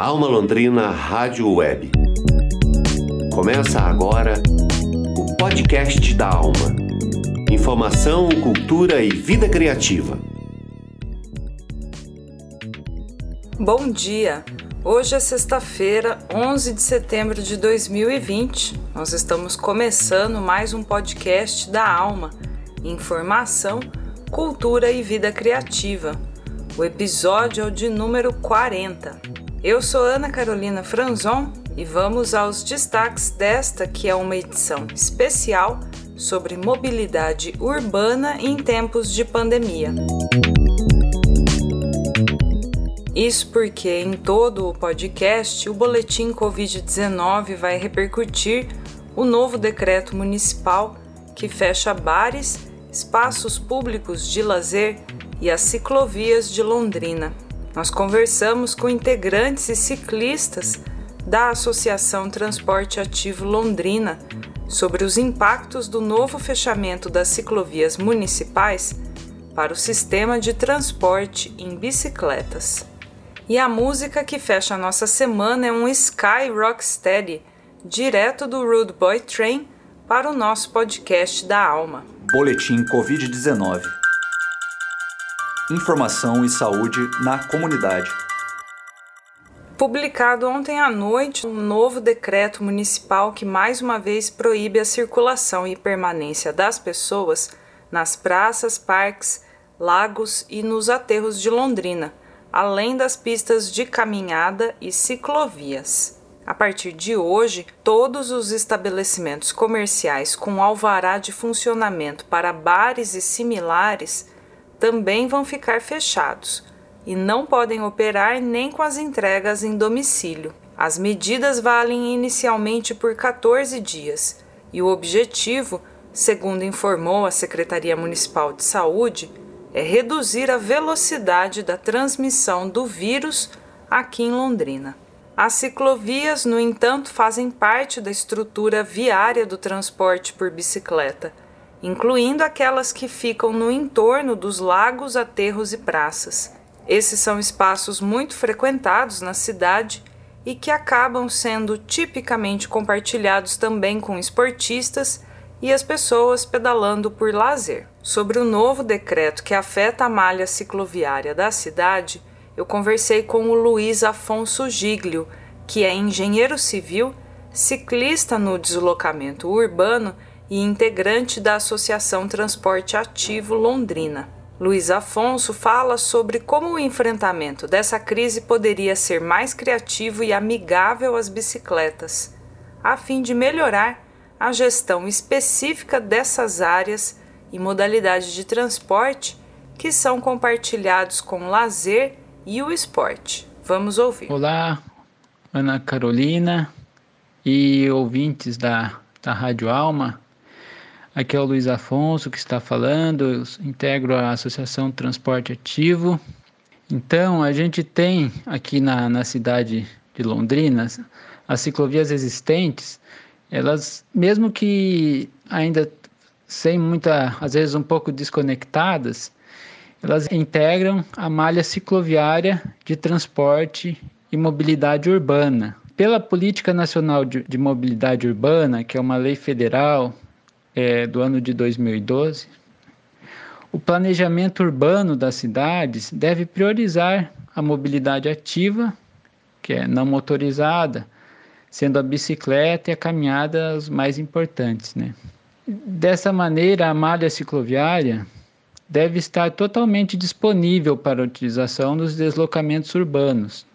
Alma Londrina Rádio Web. Começa agora o podcast da Alma. Informação, cultura e vida criativa. Bom dia! Hoje é sexta-feira, 11 de setembro de 2020. Nós estamos começando mais um podcast da Alma. Informação, cultura e vida criativa. O episódio é o de número 40. Eu sou Ana Carolina Franzon e vamos aos destaques desta que é uma edição especial sobre mobilidade urbana em tempos de pandemia. Isso porque em todo o podcast o boletim Covid-19 vai repercutir o novo decreto municipal que fecha bares, espaços públicos de lazer e as ciclovias de Londrina. Nós conversamos com integrantes e ciclistas da Associação Transporte Ativo Londrina sobre os impactos do novo fechamento das ciclovias municipais para o sistema de transporte em bicicletas. E a música que fecha a nossa semana é um Sky Rocksteady, direto do Rude Boy Train para o nosso podcast da Alma. Boletim Covid-19 informação e saúde na comunidade. Publicado ontem à noite um novo decreto municipal que mais uma vez proíbe a circulação e permanência das pessoas nas praças, parques, lagos e nos aterros de Londrina, além das pistas de caminhada e ciclovias. A partir de hoje, todos os estabelecimentos comerciais com alvará de funcionamento para bares e similares também vão ficar fechados e não podem operar nem com as entregas em domicílio. As medidas valem inicialmente por 14 dias e o objetivo, segundo informou a Secretaria Municipal de Saúde, é reduzir a velocidade da transmissão do vírus aqui em Londrina. As ciclovias, no entanto, fazem parte da estrutura viária do transporte por bicicleta incluindo aquelas que ficam no entorno dos lagos, aterros e praças. Esses são espaços muito frequentados na cidade e que acabam sendo tipicamente compartilhados também com esportistas e as pessoas pedalando por lazer. Sobre o novo decreto que afeta a malha cicloviária da cidade, eu conversei com o Luiz Afonso Giglio, que é engenheiro civil, ciclista no deslocamento urbano e integrante da Associação Transporte Ativo Londrina. Luiz Afonso fala sobre como o enfrentamento dessa crise poderia ser mais criativo e amigável às bicicletas, a fim de melhorar a gestão específica dessas áreas e modalidades de transporte que são compartilhados com o lazer e o esporte. Vamos ouvir. Olá, Ana Carolina e ouvintes da, da Rádio Alma. Aqui é o Luiz Afonso que está falando, eu integro a Associação Transporte Ativo. Então, a gente tem aqui na, na cidade de Londrina as ciclovias existentes, elas, mesmo que ainda sem muita, às vezes um pouco desconectadas, elas integram a malha cicloviária de transporte e mobilidade urbana. Pela Política Nacional de, de Mobilidade Urbana, que é uma lei federal é, do ano de 2012, o planejamento urbano das cidades deve priorizar a mobilidade ativa, que é não motorizada, sendo a bicicleta e a caminhada as mais importantes. Né? Dessa maneira, a malha cicloviária deve estar totalmente disponível para utilização nos deslocamentos urbanos,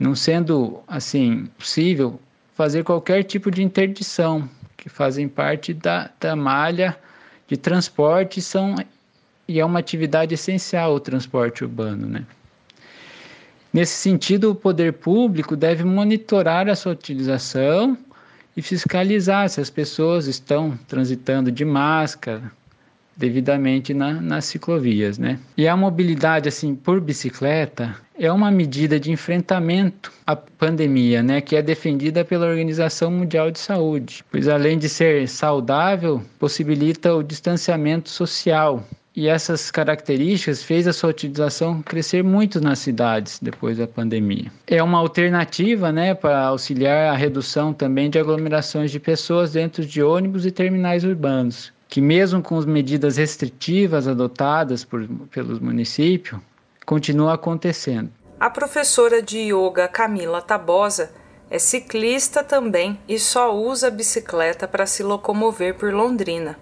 não sendo assim possível fazer qualquer tipo de interdição que fazem parte da, da malha de transporte são, e é uma atividade essencial o transporte urbano. Né? Nesse sentido, o poder público deve monitorar a sua utilização e fiscalizar se as pessoas estão transitando de máscara, devidamente na, nas ciclovias, né? E a mobilidade assim por bicicleta é uma medida de enfrentamento à pandemia, né, que é defendida pela Organização Mundial de Saúde, pois além de ser saudável, possibilita o distanciamento social e essas características fez a sua utilização crescer muito nas cidades depois da pandemia. É uma alternativa né, para auxiliar a redução também de aglomerações de pessoas dentro de ônibus e terminais urbanos, que mesmo com as medidas restritivas adotadas por, pelos municípios, continua acontecendo. A professora de yoga Camila Tabosa é ciclista também e só usa bicicleta para se locomover por Londrina.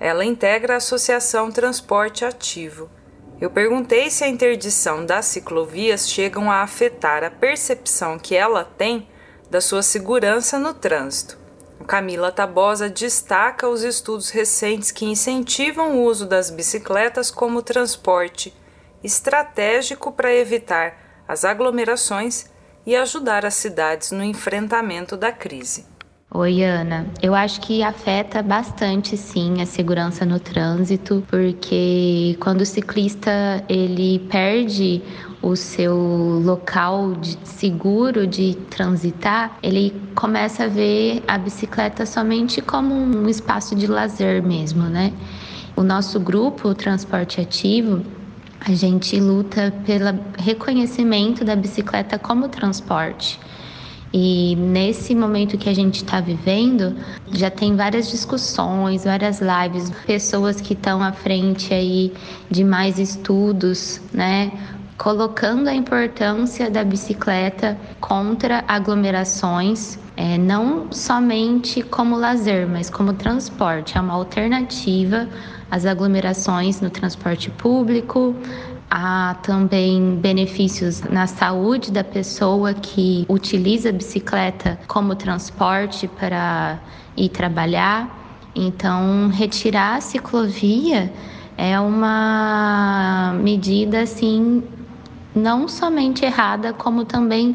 Ela integra a Associação Transporte Ativo. Eu perguntei se a interdição das ciclovias chegam a afetar a percepção que ela tem da sua segurança no trânsito. Camila Tabosa destaca os estudos recentes que incentivam o uso das bicicletas como transporte estratégico para evitar as aglomerações e ajudar as cidades no enfrentamento da crise. Oi, Ana. Eu acho que afeta bastante, sim, a segurança no trânsito, porque quando o ciclista ele perde o seu local de seguro de transitar, ele começa a ver a bicicleta somente como um espaço de lazer mesmo, né? O nosso grupo, o Transporte Ativo, a gente luta pelo reconhecimento da bicicleta como transporte. E nesse momento que a gente está vivendo, já tem várias discussões, várias lives, pessoas que estão à frente aí de mais estudos, né? Colocando a importância da bicicleta contra aglomerações, é, não somente como lazer, mas como transporte. É uma alternativa às aglomerações no transporte público, Há também benefícios na saúde da pessoa que utiliza a bicicleta como transporte para ir trabalhar. Então, retirar a ciclovia é uma medida assim não somente errada, como também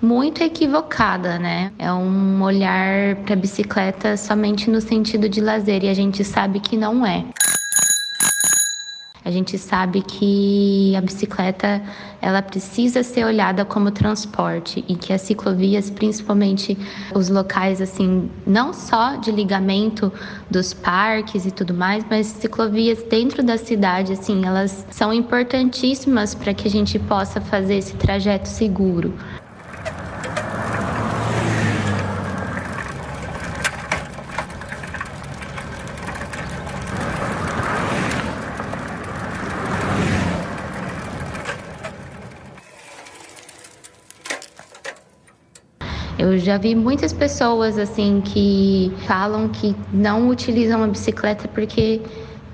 muito equivocada, né? É um olhar para a bicicleta somente no sentido de lazer e a gente sabe que não é. A gente sabe que a bicicleta ela precisa ser olhada como transporte e que as ciclovias, principalmente os locais assim, não só de ligamento dos parques e tudo mais, mas ciclovias dentro da cidade, assim, elas são importantíssimas para que a gente possa fazer esse trajeto seguro. Eu já vi muitas pessoas assim que falam que não utilizam a bicicleta porque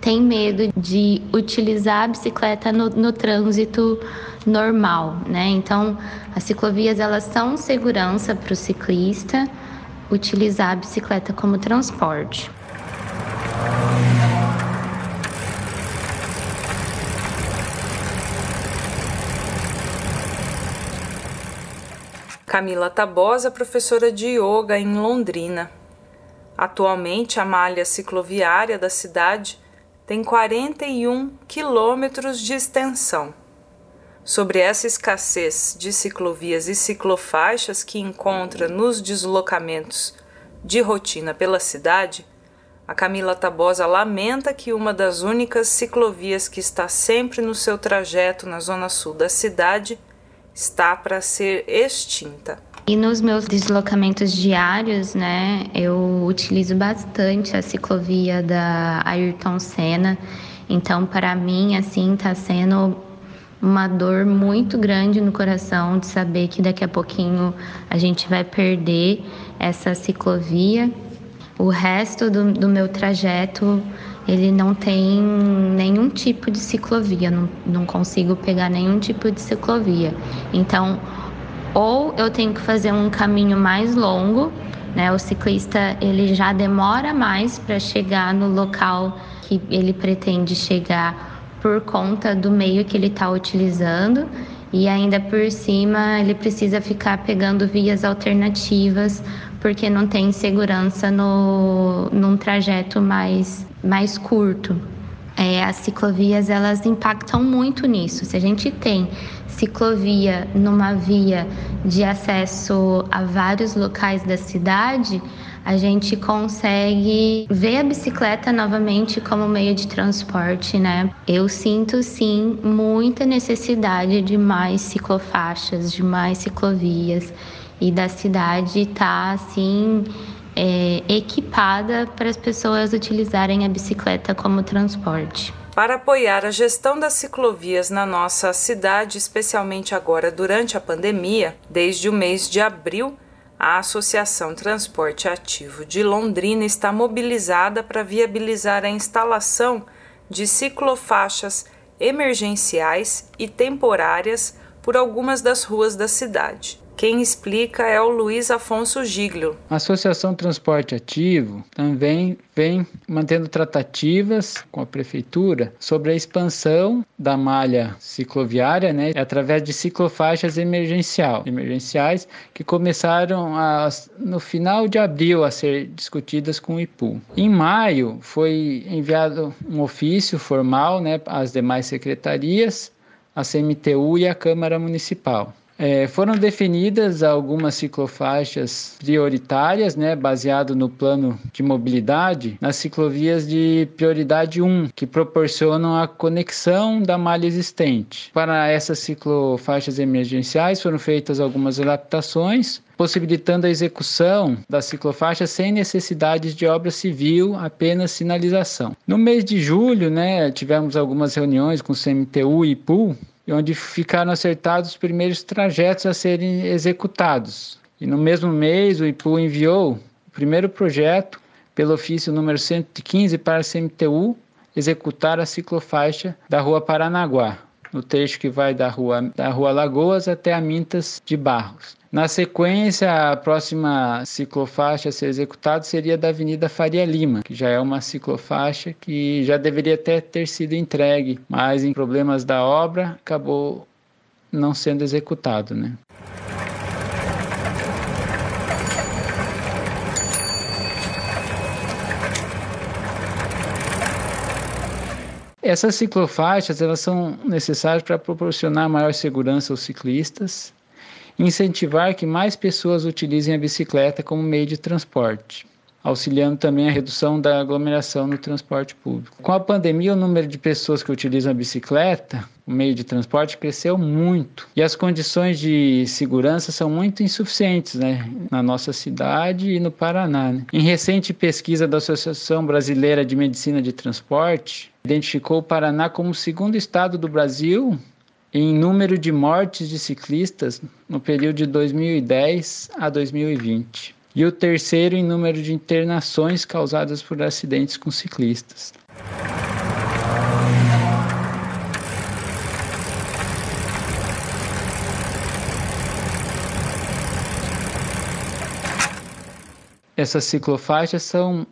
tem medo de utilizar a bicicleta no, no trânsito normal, né? Então, as ciclovias elas são segurança para o ciclista utilizar a bicicleta como transporte. Camila Tabosa, professora de yoga em Londrina. Atualmente, a malha cicloviária da cidade tem 41 quilômetros de extensão. Sobre essa escassez de ciclovias e ciclofaixas que encontra nos deslocamentos de rotina pela cidade, a Camila Tabosa lamenta que uma das únicas ciclovias que está sempre no seu trajeto na zona sul da cidade está para ser extinta. E nos meus deslocamentos diários, né, eu utilizo bastante a ciclovia da Ayrton Senna. Então, para mim, assim, está sendo uma dor muito grande no coração de saber que daqui a pouquinho a gente vai perder essa ciclovia. O resto do, do meu trajeto ele não tem nenhum tipo de ciclovia, não, não consigo pegar nenhum tipo de ciclovia. Então, ou eu tenho que fazer um caminho mais longo, né? O ciclista ele já demora mais para chegar no local que ele pretende chegar por conta do meio que ele está utilizando e ainda por cima ele precisa ficar pegando vias alternativas porque não tem segurança no, num trajeto mais mais curto. É, as ciclovias elas impactam muito nisso. Se a gente tem ciclovia numa via de acesso a vários locais da cidade, a gente consegue ver a bicicleta novamente como meio de transporte, né? Eu sinto sim muita necessidade de mais ciclofaixas, de mais ciclovias e da cidade tá, assim é, equipada para as pessoas utilizarem a bicicleta como transporte. Para apoiar a gestão das ciclovias na nossa cidade, especialmente agora durante a pandemia, desde o mês de abril, a Associação Transporte Ativo de Londrina está mobilizada para viabilizar a instalação de ciclofaixas emergenciais e temporárias por algumas das ruas da cidade. Quem explica é o Luiz Afonso Giglio. A Associação Transporte Ativo também vem mantendo tratativas com a prefeitura sobre a expansão da malha cicloviária, né, através de ciclofaixas emergencial, emergenciais que começaram a, no final de abril a ser discutidas com o IPU. Em maio foi enviado um ofício formal, né, às demais secretarias, a CMTU e a Câmara Municipal. É, foram definidas algumas ciclofaixas prioritárias, né, baseado no plano de mobilidade, nas ciclovias de prioridade 1, que proporcionam a conexão da malha existente. Para essas ciclofaixas emergenciais foram feitas algumas adaptações, possibilitando a execução da ciclofaixa sem necessidades de obra civil, apenas sinalização. No mês de julho, né, tivemos algumas reuniões com o CMTU e IPU, onde ficaram acertados os primeiros trajetos a serem executados. E no mesmo mês, o IPU enviou o primeiro projeto pelo ofício número 115 para a CMTU executar a ciclofaixa da Rua Paranaguá, no trecho que vai da Rua, da rua Lagoas até a Mintas de Barros. Na sequência, a próxima ciclofaixa a ser executada seria da Avenida Faria Lima, que já é uma ciclofaixa que já deveria até ter sido entregue, mas em problemas da obra acabou não sendo executado, né? Essas ciclofaixas elas são necessárias para proporcionar maior segurança aos ciclistas incentivar que mais pessoas utilizem a bicicleta como meio de transporte, auxiliando também a redução da aglomeração no transporte público. Com a pandemia, o número de pessoas que utilizam a bicicleta, o meio de transporte, cresceu muito e as condições de segurança são muito insuficientes né, na nossa cidade e no Paraná. Né? Em recente pesquisa da Associação Brasileira de Medicina de Transporte, identificou o Paraná como o segundo estado do Brasil em número de mortes de ciclistas no período de 2010 a 2020, e o terceiro em número de internações causadas por acidentes com ciclistas. Essas ciclofaixas são,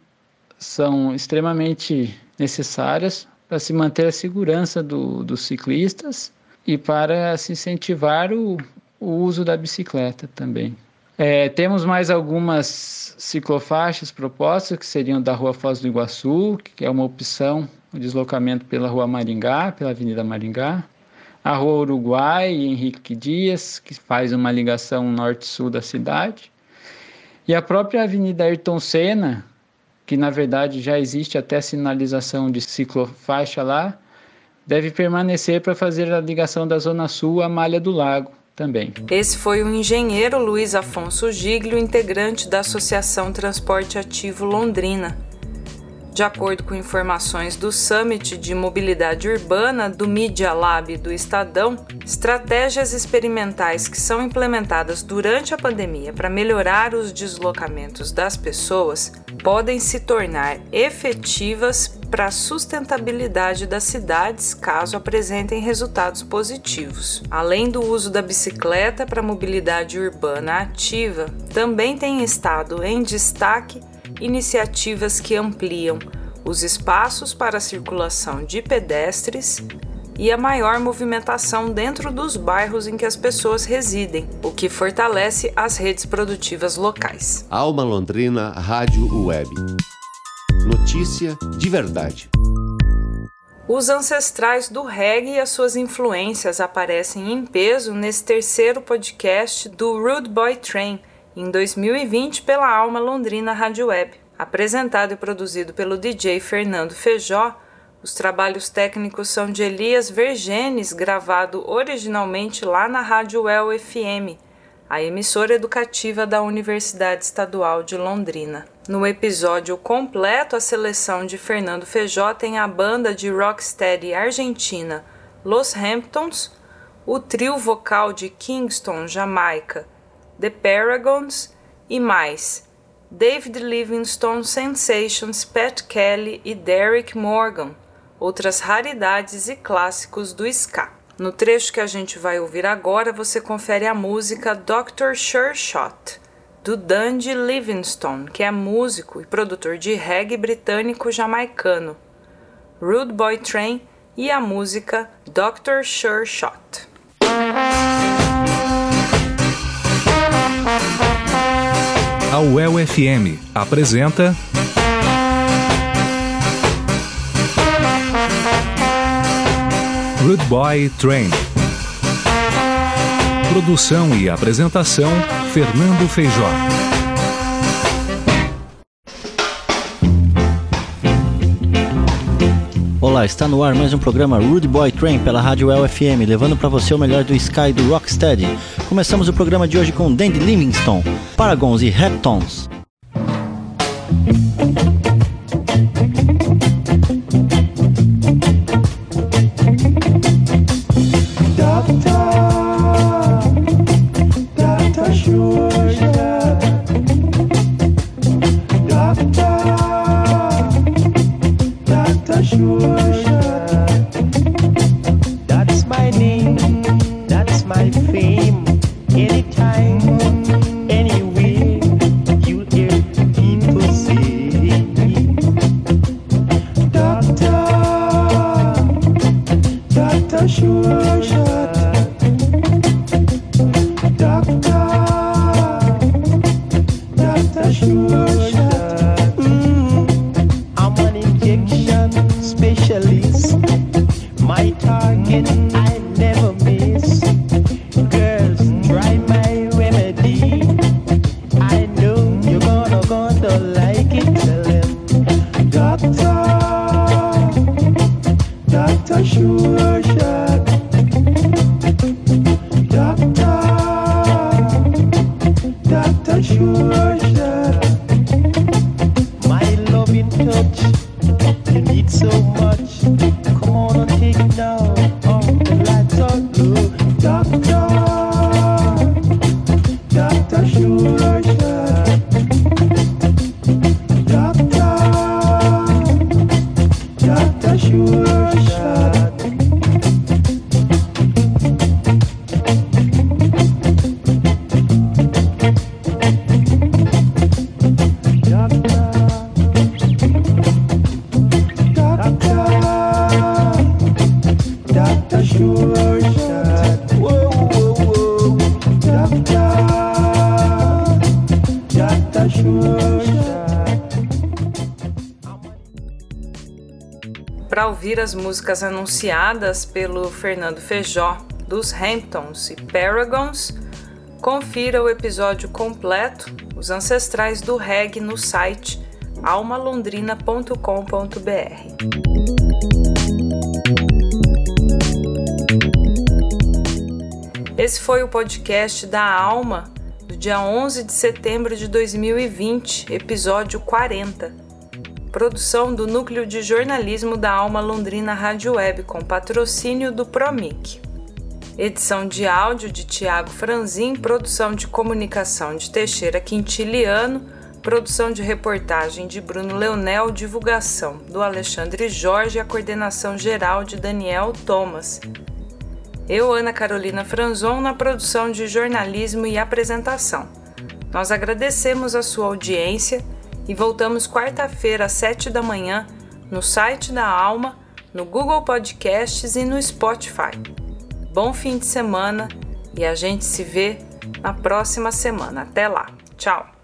são extremamente necessárias para se manter a segurança do, dos ciclistas e para se incentivar o, o uso da bicicleta também. É, temos mais algumas ciclofaixas propostas, que seriam da Rua Foz do Iguaçu, que é uma opção, o deslocamento pela Rua Maringá, pela Avenida Maringá. A Rua Uruguai, Henrique Dias, que faz uma ligação norte-sul da cidade. E a própria Avenida Ayrton Senna, que na verdade já existe até sinalização de ciclofaixa lá, deve permanecer para fazer a ligação da Zona Sul à Malha do Lago também. Esse foi o engenheiro Luiz Afonso Giglio, integrante da Associação Transporte Ativo Londrina. De acordo com informações do Summit de Mobilidade Urbana do Media Lab do Estadão, estratégias experimentais que são implementadas durante a pandemia para melhorar os deslocamentos das pessoas podem se tornar efetivas para a sustentabilidade das cidades caso apresentem resultados positivos. Além do uso da bicicleta para mobilidade urbana ativa, também tem estado em destaque iniciativas que ampliam os espaços para a circulação de pedestres e a maior movimentação dentro dos bairros em que as pessoas residem, o que fortalece as redes produtivas locais. Alma Londrina Rádio Web. Notícia de verdade. Os ancestrais do reggae e as suas influências aparecem em peso nesse terceiro podcast do Rude Boy Train em 2020 pela Alma Londrina Rádio Web. Apresentado e produzido pelo DJ Fernando Feijó, os trabalhos técnicos são de Elias Vergenes, gravado originalmente lá na Rádio El FM, a emissora educativa da Universidade Estadual de Londrina. No episódio completo, a seleção de Fernando Feijó tem a banda de rocksteady argentina Los Hamptons, o trio vocal de Kingston, Jamaica, The Paragons e mais David Livingstone, Sensations, Pat Kelly e Derek Morgan, outras raridades e clássicos do ska. No trecho que a gente vai ouvir agora, você confere a música Dr. Sure Shot, do Dundee Livingstone, que é músico e produtor de reggae britânico-jamaicano, Rude Boy Train e a música Dr. Sure Shot. A UEL FM apresenta Rude Boy Train. Produção e apresentação Fernando Feijó. Está no ar mais um programa Rude Boy Train pela Rádio LFM, levando para você o melhor do Sky do Rocksteady. Começamos o programa de hoje com Dandy Livingstone, Paragons e Heptones. Para ouvir as músicas anunciadas pelo Fernando Feijó dos Hamptons e Paragons, confira o episódio completo, Os Ancestrais do Reggae, no site almalondrina.com.br. Esse foi o podcast da Alma do dia 11 de setembro de 2020, episódio 40. Produção do Núcleo de Jornalismo da Alma Londrina Rádio Web, com patrocínio do Promic. Edição de áudio de Tiago Franzin, produção de comunicação de Teixeira Quintiliano, produção de reportagem de Bruno Leonel, divulgação do Alexandre Jorge e a coordenação geral de Daniel Thomas. Eu, Ana Carolina Franzon, na produção de jornalismo e apresentação. Nós agradecemos a sua audiência e voltamos quarta-feira às sete da manhã no site da Alma, no Google Podcasts e no Spotify. Bom fim de semana e a gente se vê na próxima semana. Até lá. Tchau.